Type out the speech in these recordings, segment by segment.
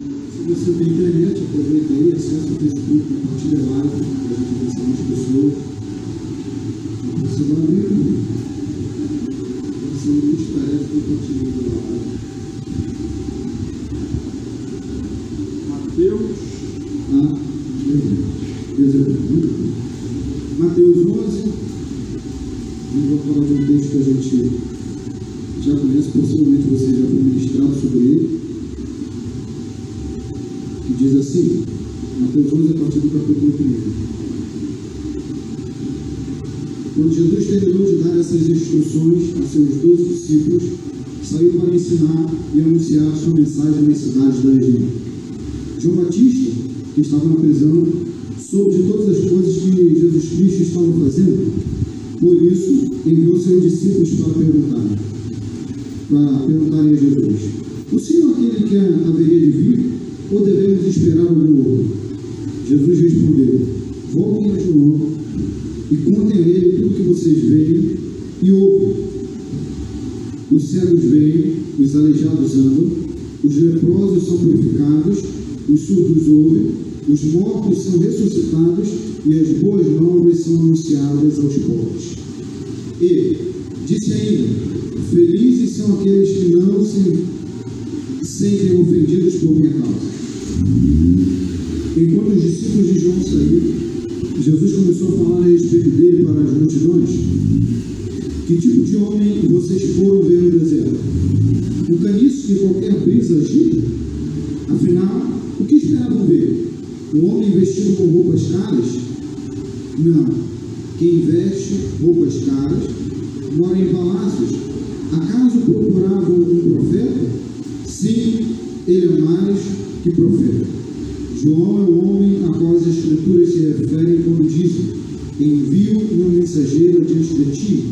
Se você tem internet, aproveita aí, acessa o Facebook, compartilha live, para a gente conhecer mais pessoas. Você vai abrir tudo. Você não tarefa compartilhando a live. Mateus, Ah. Deus é bom. Mateus 11. Eu vou falar de um texto que a gente já conhece, possivelmente você já foi ministrado sobre ele. Que diz assim, Mateus 11, a partir do capítulo 1. Quando Jesus terminou de dar essas instruções a seus doze discípulos, saiu para ensinar e anunciar sua mensagem nas cidades da região. João Batista, que estava na prisão, soube de todas as coisas que Jesus Cristo estava fazendo. Por isso, enviou seus discípulos para perguntar, para perguntarem a Jesus: O Senhor é aquele que haveria de vir, ou devemos esperar algum outro? Jesus respondeu: Voltem a João e contem a ele tudo que vocês veem cegos veem, os aleijados andam, os leprosos são purificados, os surdos ouvem, os mortos são ressuscitados e as boas novas são anunciadas aos pobres. E disse ainda: Felizes são aqueles que não se sentem ofendidos por minha causa. Enquanto os discípulos de João saíram, Jesus começou a falar a respeito dele para as multidões. Que tipo de homem vocês foram ver no deserto? Um caniço que qualquer brisa agita? Afinal, o que esperavam ver? Um homem vestido com roupas caras? Não. Quem veste roupas caras mora em palácios. Acaso procuravam um profeta? Sim, ele é mais que profeta. João é o homem a qual as escrituras se referem quando dizem: Envio meu mensageiro diante de ti,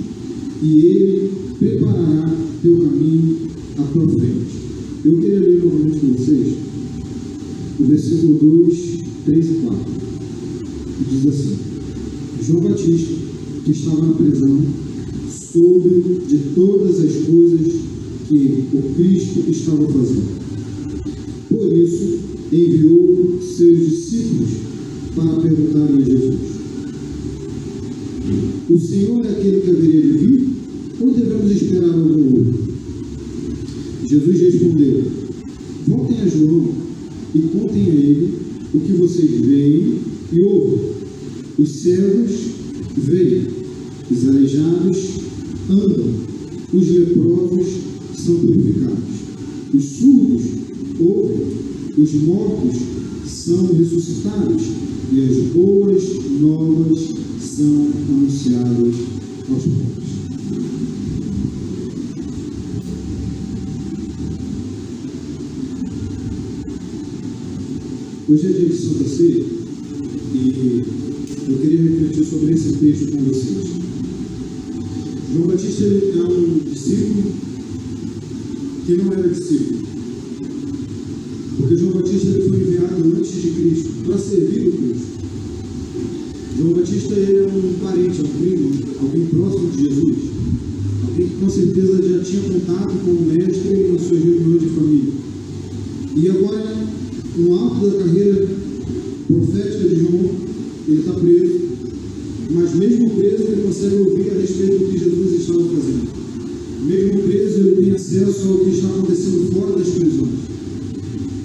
e ele preparará teu caminho à tua frente. Eu queria ler novamente com vocês o versículo 2, 3 e 4. Que diz assim: João Batista, que estava na prisão, soube de todas as coisas que o Cristo estava fazendo. Por isso, enviou seus discípulos para perguntarem a Jesus: O Senhor é aquele que haveria de vir? Ou devemos esperar algum outro? Jesus respondeu: Voltem a João e contem a ele o que vocês veem e ouvem. Os cegos veem, os aleijados andam, os leprosos são purificados, os surdos ouvem, os mortos são ressuscitados e as boas novas são anunciadas aos pobres. Hoje é dia de Santa Ceia e eu queria refletir sobre esse texto com vocês. João Batista é um discípulo que não era discípulo.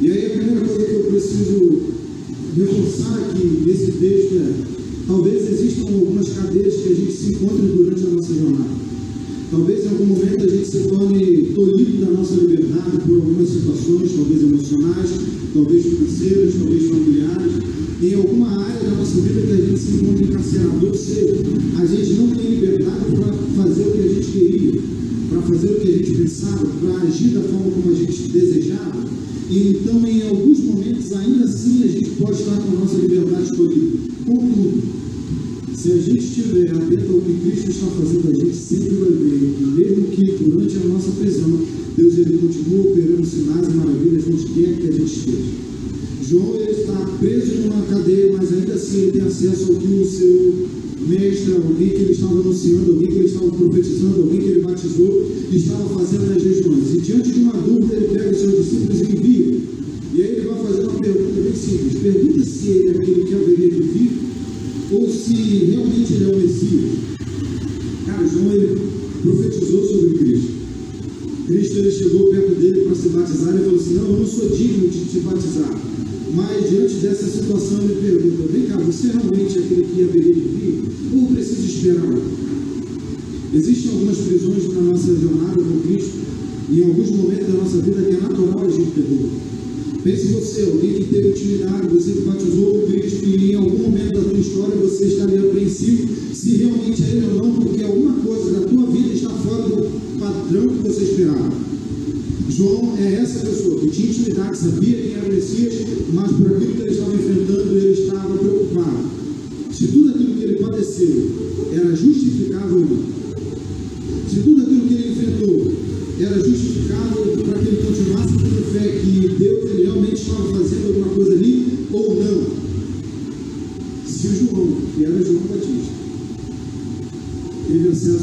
E aí a primeira coisa que eu preciso reforçar aqui nesse texto é, talvez existam algumas cadeias que a gente se encontre durante a nossa jornada. Talvez em algum momento a gente se torne tolhido da nossa liberdade por algumas situações, talvez emocionais, talvez financeiras, talvez familiares, em alguma área da nossa vida que a gente se encontra encarcerado. Ou seja, Pergunta se ele é aquele que haveria de vir ou se realmente ele é o Messias. Cara, João ele profetizou sobre Cristo. Cristo ele chegou perto dele para se batizar e falou assim: Não, eu não sou digno de te batizar. Mas diante dessa situação ele pergunta: Vem cá, você realmente é aquele que haveria de vir ou preciso esperar? Existem algumas prisões na nossa jornada com Cristo em alguns momentos da nossa vida que é natural a gente dúvida. Pense você, alguém que teve intimidade,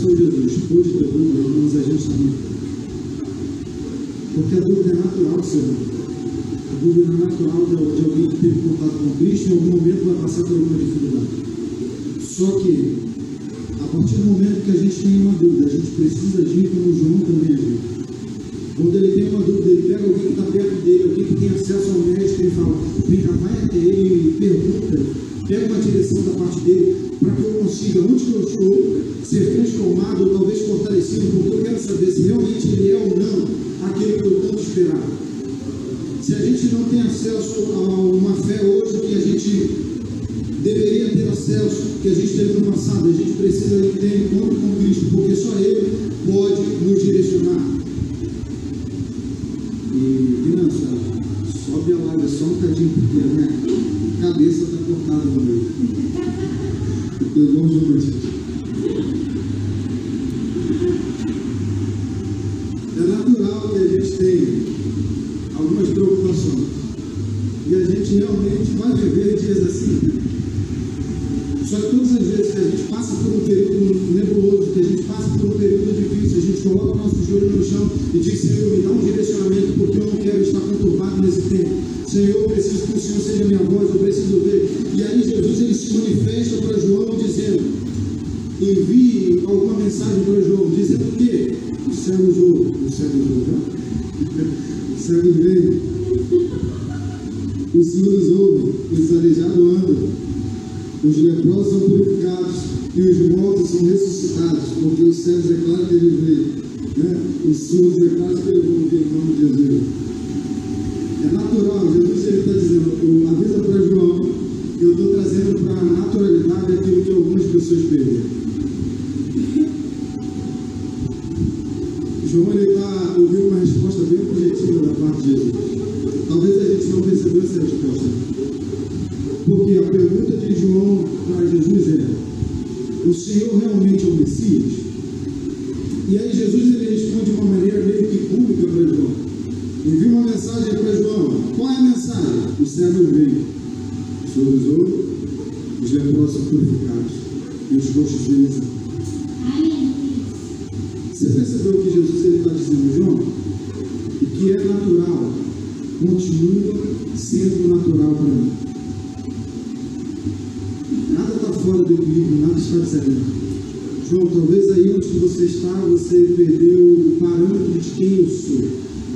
a Jesus, pôde ter dúvida, irmãos, a gente também. Porque a dúvida é natural, Senhor. A dúvida é natural de, alguém que teve contato com Cristo e em algum momento vai passar por alguma dificuldade. Só que, a partir do momento que a gente tem uma dúvida, a gente precisa agir como João também agiu. Quando ele tem uma dúvida, ele pega alguém que está perto dele, alguém que tem acesso ao médico e fala, vem cá, vai até ele e pergunta, pega uma E, criança, sobe a live só um bocadinho, porque a minha cabeça está cortada no meio. Eu igual o João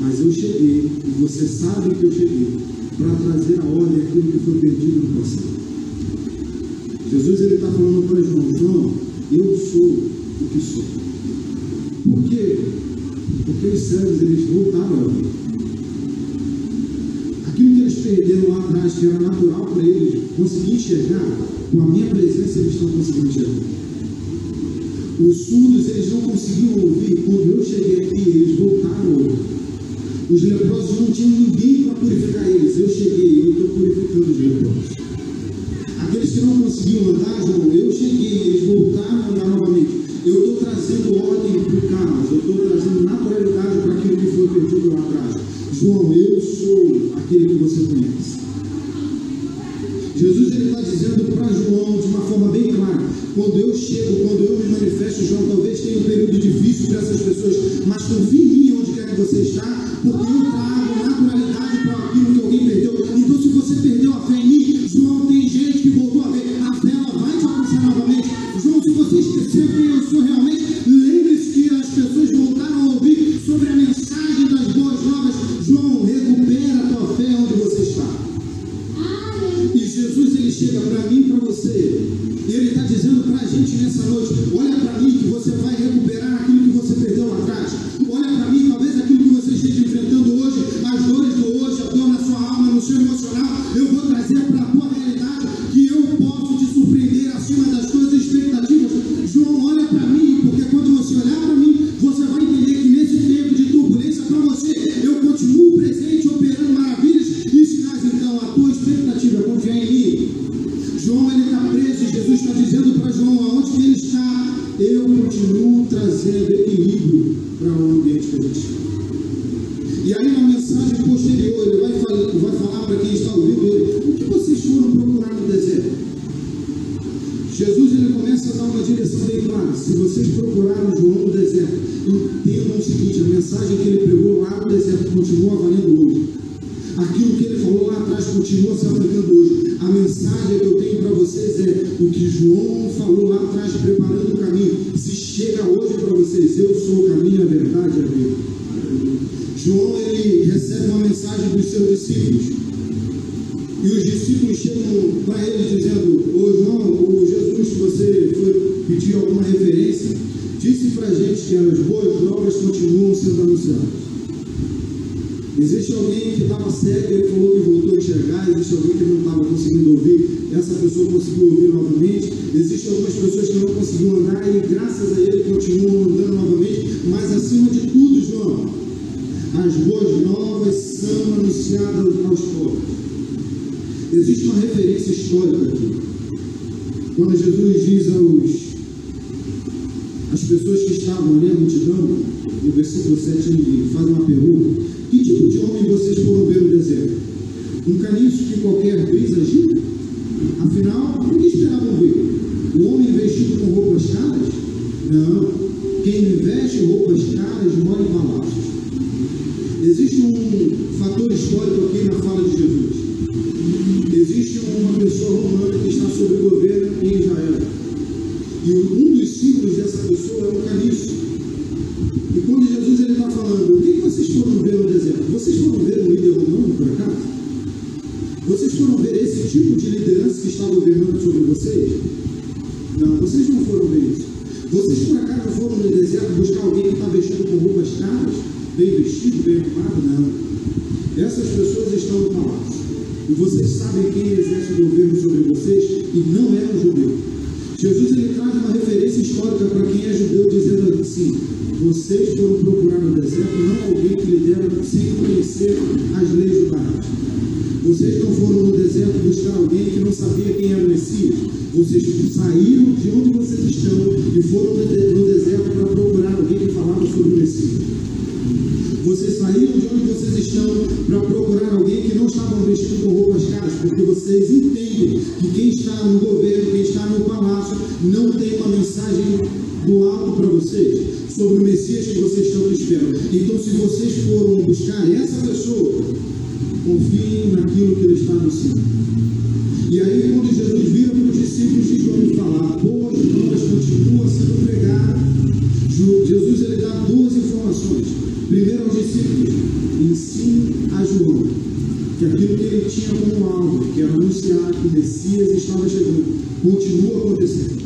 Mas eu cheguei, e você sabe que eu cheguei, para trazer a ordem aquilo que foi perdido no passado. Jesus ele está falando para João, João, eu sou o que sou. Por quê? Porque os cegos eles voltaram a ouvir. Aquilo que eles perderam lá atrás, que era natural para eles conseguir enxergar, com a minha presença eles estão conseguindo enxergar. Os surdos eles não conseguiam ouvir, quando eu cheguei aqui, eles voltaram a ouvir. Os leprosos não tinham ninguém para purificar eles. Eu cheguei, eu estou purificando os leprosos. Aqueles que não conseguiam andar, João, eu cheguei, eles voltaram a andar novamente. Eu estou trazendo ordem para o caos, eu estou trazendo você está, porque eu trago naturalidade para aquilo que alguém perdeu. Então, se você perdeu a fé em mim, Se vocês procuraram as boas novas são anunciadas aos pobres. Existe uma referência histórica aqui. Quando Jesus diz aos as pessoas que estavam ali, a multidão, no versículo 7, ele faz uma pergunta: Que tipo de homem vocês foram ver no deserto? Um caniço que qualquer brisa agita? Bem vestido, bem arrumado? Não. Essas pessoas estão no palácio. E vocês sabem quem exerce o governo sobre vocês e não é um judeu. Jesus ele traz uma referência histórica para quem é judeu, dizendo assim: vocês foram procurar no deserto não alguém que lidera sem conhecer as leis do país. Vocês não foram no deserto buscar alguém que não sabia quem era o Messias. Vocês saíram de onde vocês estão e foram no deserto Primeiro aos discípulos, ensine a João que aquilo que ele tinha como alvo, que era anunciar que Messias estava chegando, continua acontecendo.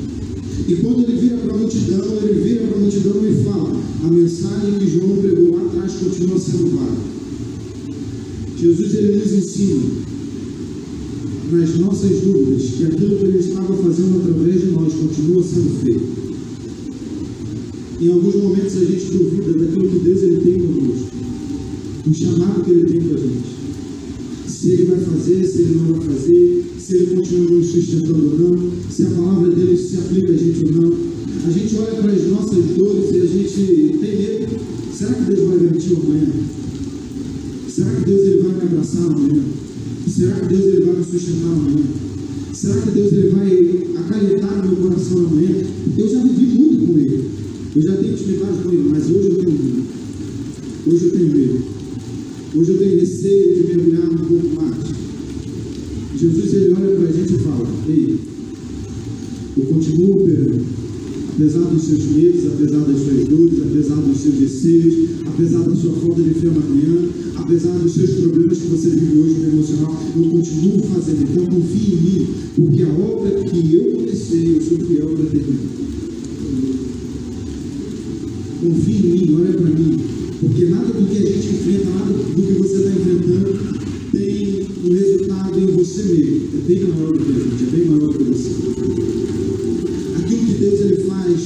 E quando ele vira para a multidão, ele vira para a multidão e fala: a mensagem que João pregou lá atrás continua sendo válida. Jesus ele nos ensina chamado que ele tem para a gente. Se ele vai fazer, se ele não vai fazer, se ele continua nos sustentando ou não, se a palavra dele se aplica a gente ou não. A gente olha para as nossas dores e a gente tem medo. Será que Deus vai garantir amanhã? Será que Deus ele vai me abraçar amanhã? Será que Deus ele vai me sustentar amanhã? Será que Deus ele vai acalentar meu coração amanhã? Eu já vivi muito com ele. Eu já tenho intimidade com ele, mas hoje eu tenho medo. Hoje eu tenho medo. Hoje eu tenho receio de mergulhar um pouco mais. Jesus ele olha para a gente e fala: Ei, eu continuo operando. Apesar dos seus medos, apesar das suas dores, apesar dos seus receios, apesar da sua falta de fé amanhã, apesar dos seus problemas que você vive hoje no emocional, eu continuo fazendo. Então confie em mim, porque a obra que eu comecei, eu sou fiel para terminar. Confie em mim, olha para mim enfrentado, do que você está enfrentando, tem um resultado em você mesmo. É bem maior do que a gente, é bem maior do que você. Aquilo que Deus ele faz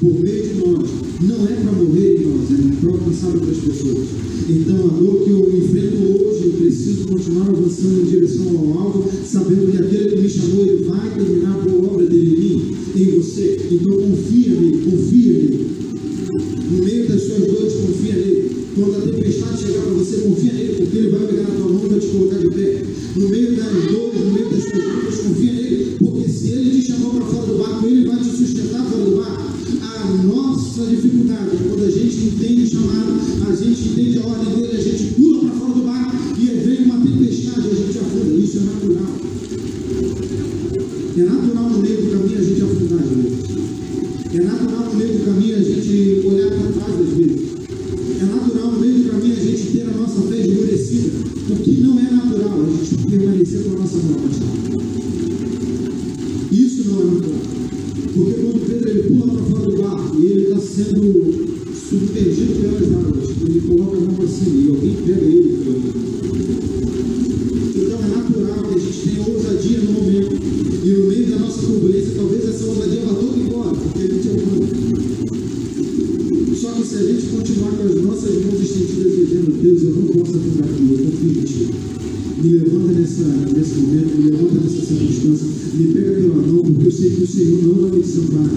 por meio de nós, não é para morrer em nós, é para alcançar outras pessoas. Então, a dor que eu enfrento hoje, eu preciso continuar avançando em direção ao alvo, sabendo que aquele que me chamou, ele vai terminar a boa obra dele em mim, em você. Então, confia nele, confia nele. No meio das suas dores, quando a tempestade chegar para você, confia nele, porque ele vai pegar na tua mão e vai te colocar de pé. No meio das dores, no meio das perguntas, confia. Se a gente continuar com as nossas mãos estendidas dizendo, Deus, eu não posso ficar aqui, eu confio em ti. Me levanta nessa, nesse momento, me levanta nessa circunstância, me pega pela mão, porque eu sei que o Senhor não vai me salvar.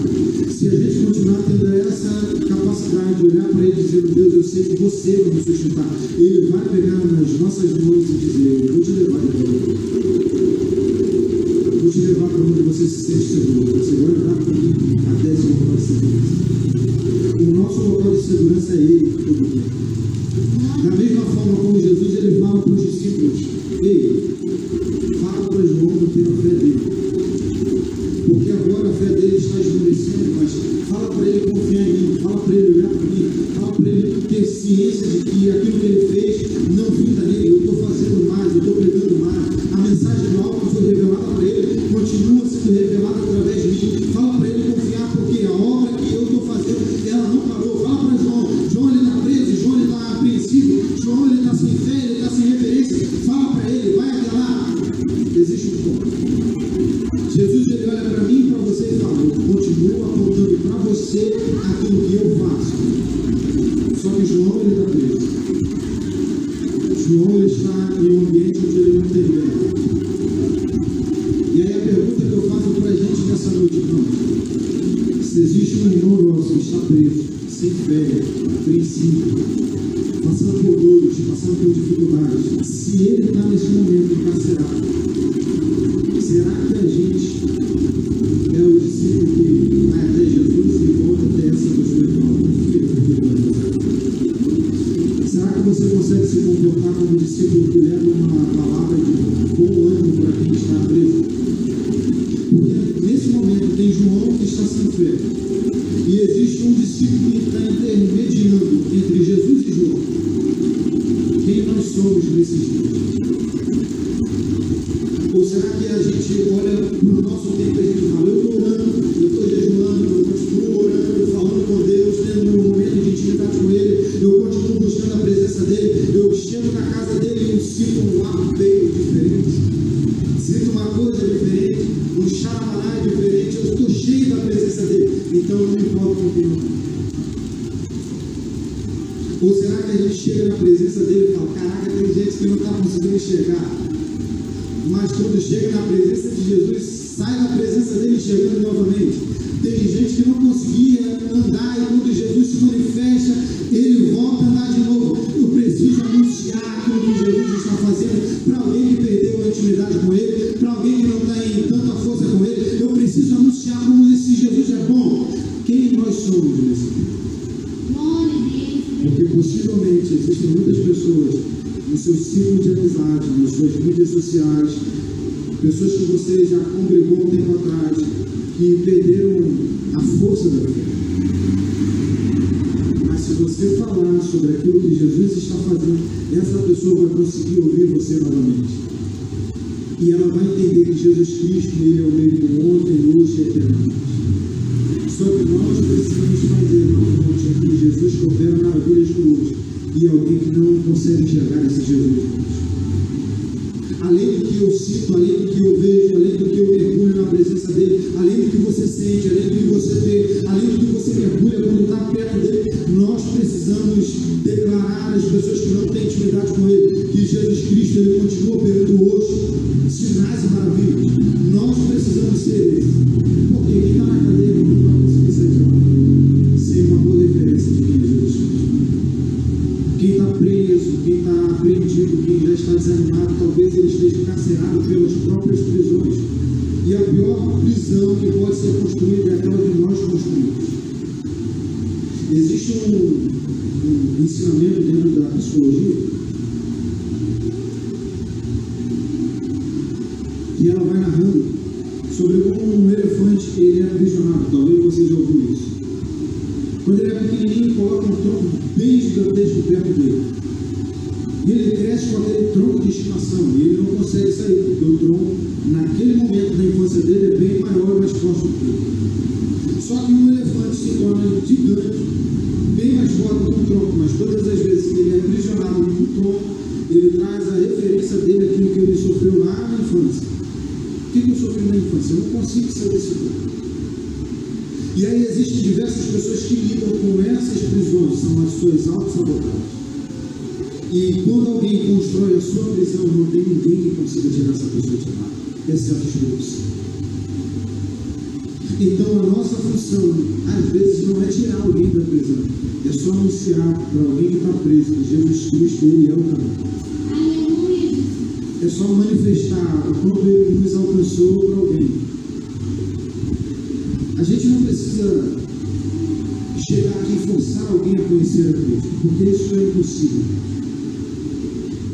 Se a gente continuar tendo essa capacidade de olhar para Ele dizendo, Deus, eu sei que você vai me sustentar, Ele vai pegar nas nossas mãos e dizer, eu vou te levar de volta. Vou te levar para onde você se sente seguro. Você vai andar comigo até esse momento seguinte segurança sei intermediando entre Jesus e João. Quem nós somos nesses dias? Porque possivelmente existem muitas pessoas no seu círculo de amizade, nas suas mídias sociais, pessoas que você já congregou um tempo atrás, que perderam a força da fé. Mas se você falar sobre aquilo que Jesus está fazendo, essa pessoa vai conseguir ouvir você novamente. E ela vai entender que Jesus Cristo ele é o mesmo ontem, hoje e eternamente só que nós precisamos fazer novamente que Jesus que opera maravilhas outro. E alguém que não consegue enxergar esse Jesus. Além do que eu sinto, além do que eu vejo, além do que eu mergulho na presença dele, além do que você sente, além do que você vê, além do que você mergulha quando está perto dele, nós precisamos declarar às pessoas que não têm intimidade com ele que Jesus Cristo ele continua do hoje. Quem já está desanimado, talvez ele esteja encarcerado pelas próprias prisões. E a pior prisão que pode ser construída é aquela que nós construímos. Existe um, um ensinamento pessoas que lidam com essas prisões, são as suas autossabotagens. E quando alguém constrói a sua prisão, não tem ninguém que consiga tirar essa pessoa de lá, exceto Deus. Então a nossa função, às vezes, não é tirar alguém da prisão, é só anunciar para alguém que está preso que Jesus Cristo ele é o caminho. É só manifestar o quanto ele nos alcançou para alguém. A gente não precisa chegar aqui e forçar alguém a conhecer a Cristo, porque isso é impossível.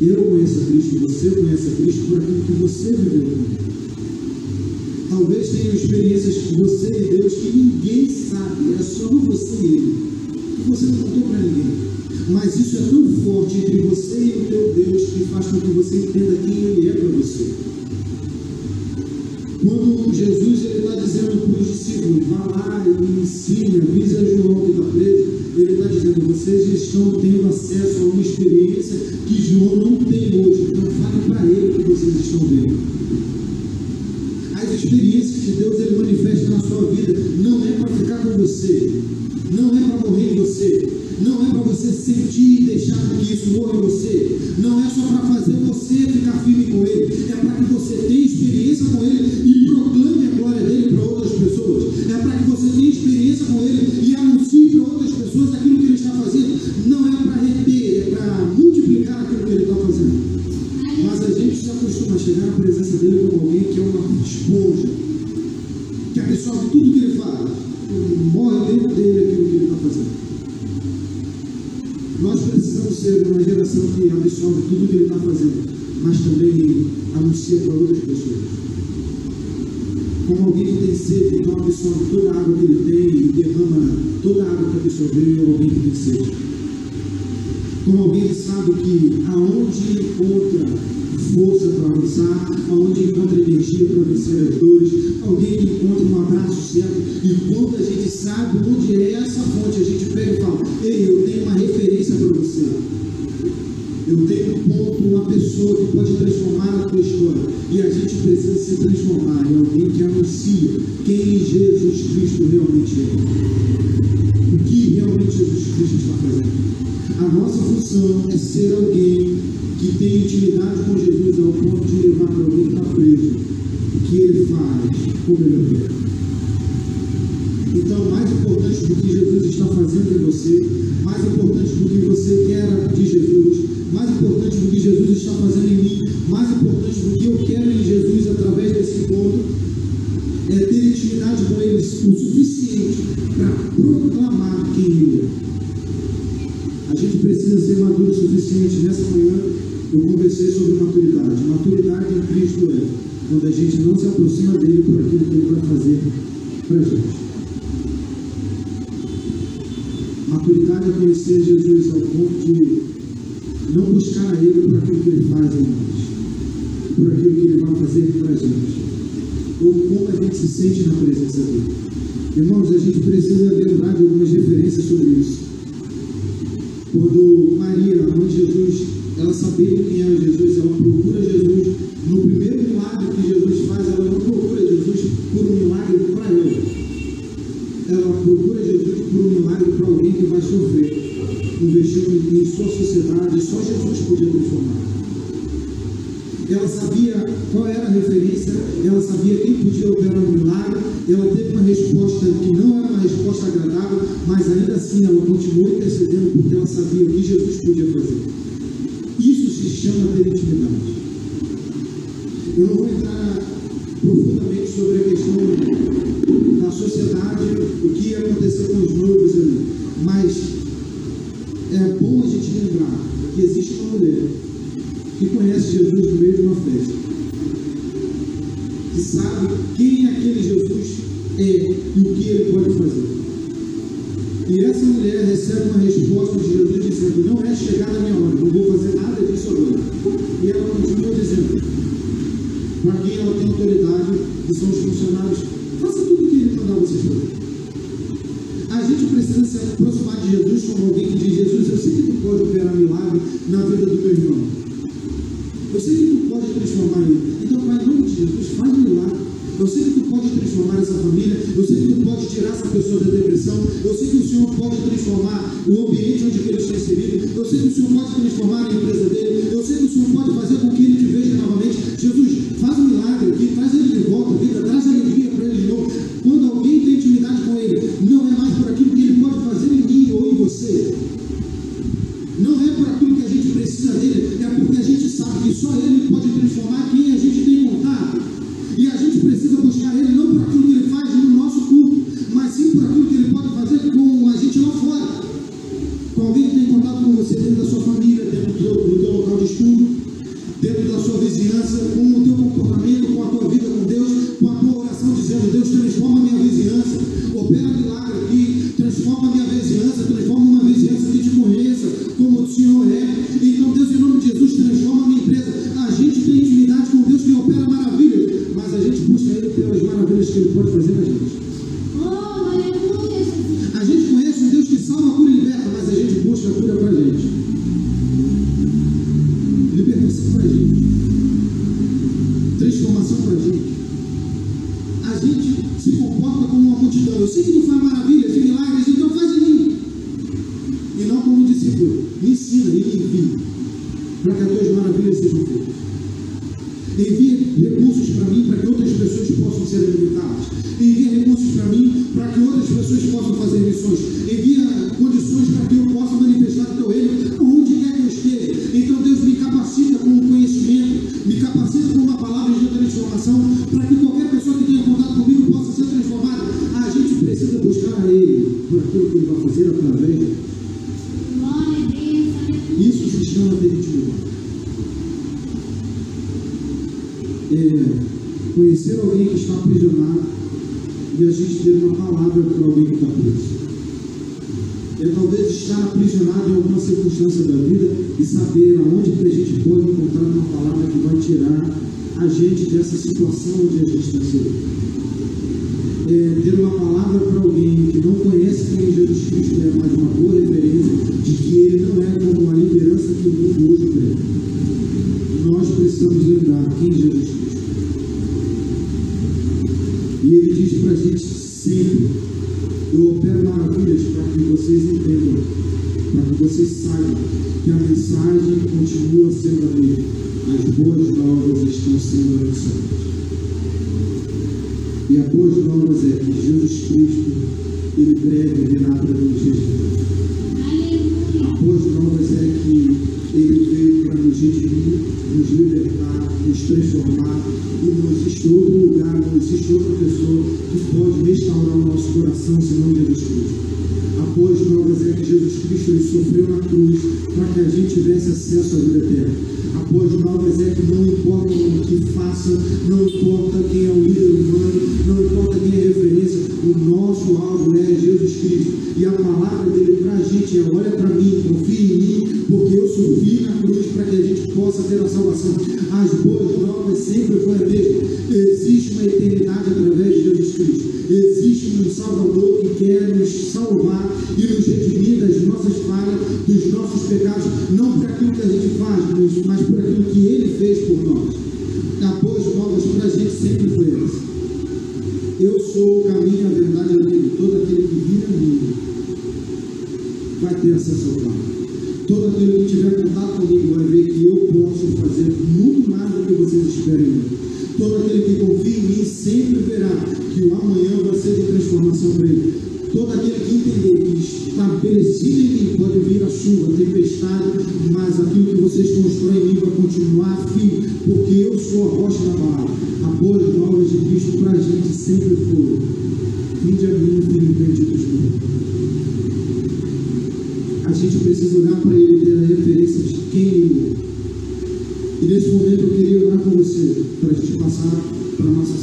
Eu conheço a Cristo, você conhece a Cristo por aquilo que você viveu com. Talvez tenham experiências com você e Deus que ninguém sabe, é só você e ele. Que você não contou para ninguém. Mas isso é tão forte entre você e o teu Deus que faz com que você entenda quem ele é para você. Discípulos, vá lá e ensine, avise a João que está preso, ele está dizendo, vocês estão tendo acesso a uma experiência que João não tem hoje, então fale para ele que vocês estão vendo. As experiências que Deus ele manifesta na sua vida não é para ficar com você, não é para morrer em você, não é para você sentir alguém que sede. Como alguém que sabe que aonde encontra força para avançar, aonde encontra energia para vencer as dores, alguém que encontra um abraço certo. E quando a gente sabe onde é essa fonte, a gente pega e fala: Ei, eu tenho uma referência para você. Eu tenho um ponto, uma pessoa que pode transformar a tua história. E a gente precisa se transformar em alguém que anuncia quem Jesus Cristo realmente é. Para proclamar quem Ele é. A gente precisa ser maduro o suficiente. Nessa manhã eu conversei sobre maturidade. Maturidade em Cristo é quando a gente não se aproxima dele por aquilo que ele vai fazer para a gente. Maturidade é conhecer Jesus ao ponto de não buscar a Ele por aquilo que Ele faz em nós, por aquilo que Ele vai fazer para a gente, ou como a gente se sente na presença dEle. Irmãos, a gente precisa saber quem é Jesus, ela procura Jesus. No primeiro milagre que Jesus faz, ela não procura Jesus por um milagre para ela. Ela procura Jesus por um milagre para alguém que vai sofrer. Investindo em sua sociedade, só Jesus podia transformar. Ela sabia qual era a referência, ela sabia quem podia operar um milagre, ela teve uma resposta que não era uma resposta agradável, mas ainda assim ela continuou intercedendo porque ela sabia o que Jesus podia fazer chama ter intimidade. Eu não vou entrar profundamente sobre a questão da sociedade, o que aconteceu com os noivos ali, mas é bom a gente lembrar que existe uma mulher que conhece Jesus no meio de uma festa, que sabe tirar essa pessoa da depressão. Eu sei que o Senhor pode transformar o ambiente onde ele está inserido. Eu sei que o Senhor pode transformar a empresa dele. Eu sei que o Senhor pode fazer com transmitir uma palavra para alguém que está preso. É talvez estar aprisionado em alguma circunstância da vida e saber aonde que a gente pode encontrar uma palavra que vai tirar a gente dessa situação onde a gente está sendo. É, ter uma palavra para alguém que não conhece quem Jesus Cristo é, mas uma boa referência de que ele não é como a liderança que o mundo hoje tem. Nós precisamos lembrar quem Jesus Cristo. É. vocês entendam, para que vocês saibam que a restaurar o nosso coração, senão Jesus Cristo. Após o é que Jesus Cristo ele sofreu na cruz para que a gente tivesse acesso à vida eterna. Após o é que não importa o que faça, não importa quem é o líder ser de transformação ele. Todo aquele que entender que estabelecido em mim pode vir a chuva, a tempestade, mas aquilo que vocês constroem em mim vai continuar firme, porque eu sou a rocha na barra. A boas novas de Cristo para a gente sempre foi. Vinde a mim, filho bendito de Deus. A gente precisa olhar para ele e ter a referência de quem ele é. E nesse momento eu queria orar com você, para a gente passar para a nossa